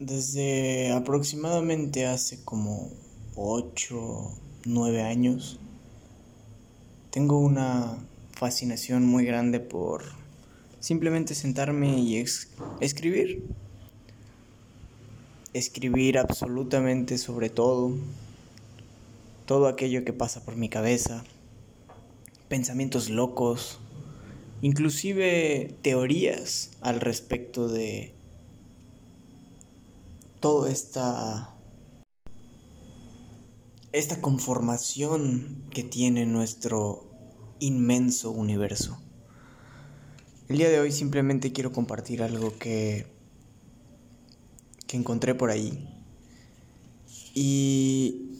Desde aproximadamente hace como 8, 9 años, tengo una fascinación muy grande por simplemente sentarme y escribir. Escribir absolutamente sobre todo, todo aquello que pasa por mi cabeza, pensamientos locos, inclusive teorías al respecto de toda esta esta conformación que tiene nuestro inmenso universo. El día de hoy simplemente quiero compartir algo que que encontré por ahí y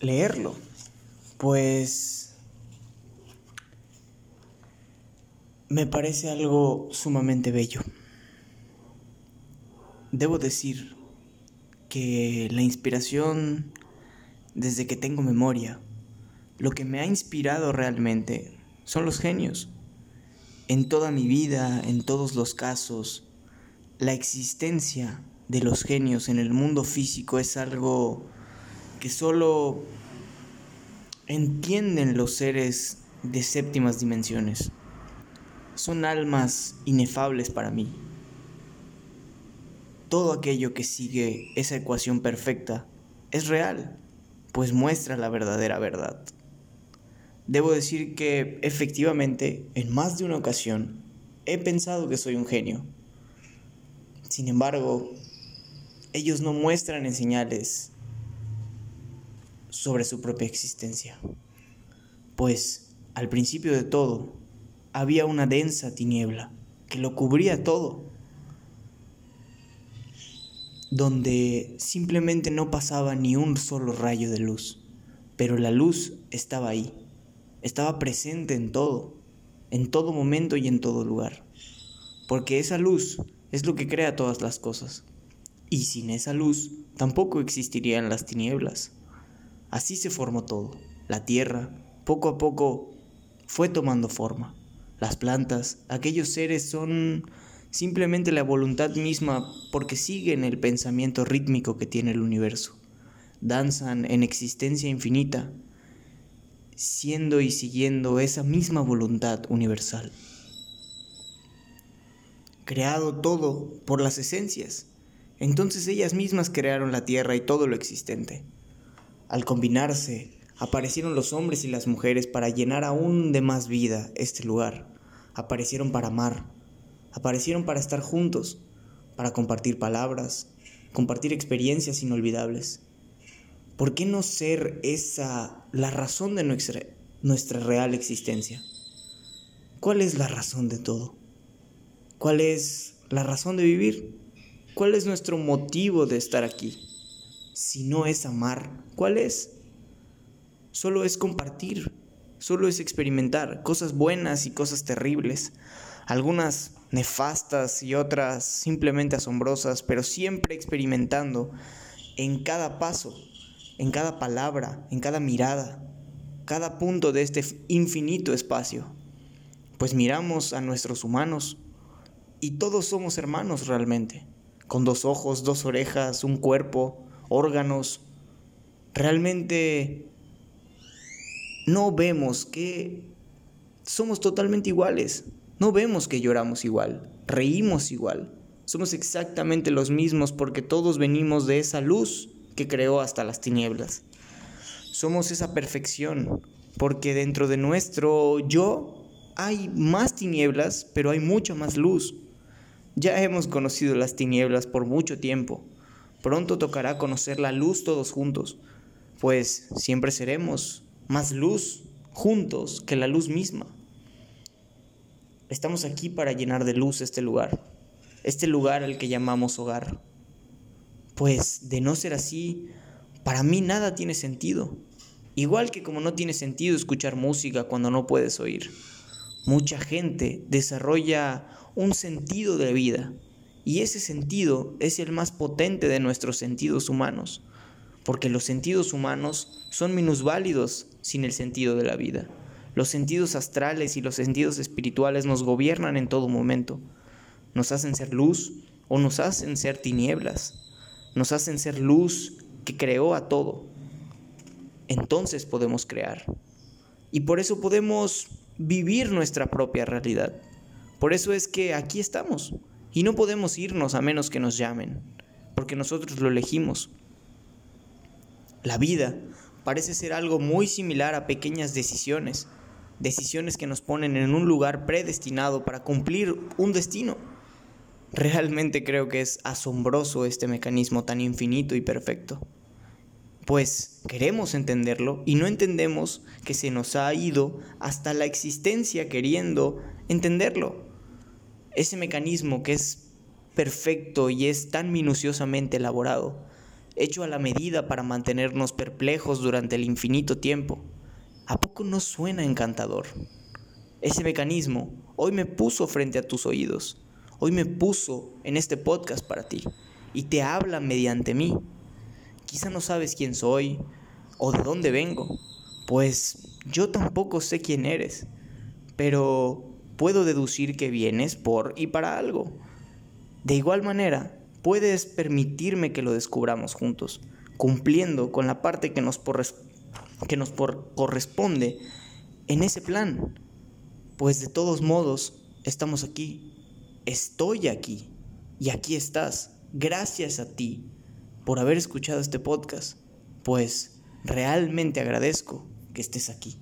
leerlo, pues me parece algo sumamente bello. Debo decir que la inspiración, desde que tengo memoria, lo que me ha inspirado realmente son los genios. En toda mi vida, en todos los casos, la existencia de los genios en el mundo físico es algo que solo entienden los seres de séptimas dimensiones. Son almas inefables para mí todo aquello que sigue esa ecuación perfecta es real, pues muestra la verdadera verdad. Debo decir que efectivamente, en más de una ocasión, he pensado que soy un genio. Sin embargo, ellos no muestran en señales sobre su propia existencia, pues al principio de todo había una densa tiniebla que lo cubría todo donde simplemente no pasaba ni un solo rayo de luz, pero la luz estaba ahí, estaba presente en todo, en todo momento y en todo lugar, porque esa luz es lo que crea todas las cosas, y sin esa luz tampoco existirían las tinieblas. Así se formó todo, la tierra, poco a poco, fue tomando forma. Las plantas, aquellos seres son simplemente la voluntad misma porque siguen el pensamiento rítmico que tiene el universo. Danzan en existencia infinita, siendo y siguiendo esa misma voluntad universal. Creado todo por las esencias, entonces ellas mismas crearon la tierra y todo lo existente. Al combinarse, aparecieron los hombres y las mujeres para llenar aún de más vida este lugar. Aparecieron para amar, aparecieron para estar juntos, para compartir palabras, compartir experiencias inolvidables. ¿Por qué no ser esa la razón de nuestra, nuestra real existencia? ¿Cuál es la razón de todo? ¿Cuál es la razón de vivir? ¿Cuál es nuestro motivo de estar aquí? Si no es amar, ¿cuál es? Solo es compartir, solo es experimentar cosas buenas y cosas terribles, algunas nefastas y otras simplemente asombrosas, pero siempre experimentando en cada paso, en cada palabra, en cada mirada, cada punto de este infinito espacio. Pues miramos a nuestros humanos y todos somos hermanos realmente, con dos ojos, dos orejas, un cuerpo, órganos. Realmente no vemos que somos totalmente iguales. No vemos que lloramos igual, reímos igual. Somos exactamente los mismos porque todos venimos de esa luz que creó hasta las tinieblas. Somos esa perfección porque dentro de nuestro yo hay más tinieblas, pero hay mucha más luz. Ya hemos conocido las tinieblas por mucho tiempo. Pronto tocará conocer la luz todos juntos, pues siempre seremos más luz juntos que la luz misma. Estamos aquí para llenar de luz este lugar, este lugar al que llamamos hogar. Pues de no ser así, para mí nada tiene sentido. Igual que como no tiene sentido escuchar música cuando no puedes oír. Mucha gente desarrolla un sentido de vida y ese sentido es el más potente de nuestros sentidos humanos, porque los sentidos humanos son minusválidos sin el sentido de la vida. Los sentidos astrales y los sentidos espirituales nos gobiernan en todo momento. Nos hacen ser luz o nos hacen ser tinieblas, nos hacen ser luz que creó a todo. Entonces podemos crear. Y por eso podemos vivir nuestra propia realidad. Por eso es que aquí estamos. Y no podemos irnos a menos que nos llamen, porque nosotros lo elegimos. La vida parece ser algo muy similar a pequeñas decisiones, decisiones que nos ponen en un lugar predestinado para cumplir un destino. Realmente creo que es asombroso este mecanismo tan infinito y perfecto. Pues queremos entenderlo y no entendemos que se nos ha ido hasta la existencia queriendo entenderlo. Ese mecanismo que es perfecto y es tan minuciosamente elaborado, hecho a la medida para mantenernos perplejos durante el infinito tiempo, ¿a poco no suena encantador? Ese mecanismo hoy me puso frente a tus oídos, hoy me puso en este podcast para ti y te habla mediante mí. Quizá no sabes quién soy o de dónde vengo, pues yo tampoco sé quién eres, pero puedo deducir que vienes por y para algo. De igual manera, puedes permitirme que lo descubramos juntos, cumpliendo con la parte que nos, que nos corresponde en ese plan. Pues de todos modos, estamos aquí. Estoy aquí. Y aquí estás. Gracias a ti por haber escuchado este podcast. Pues realmente agradezco que estés aquí.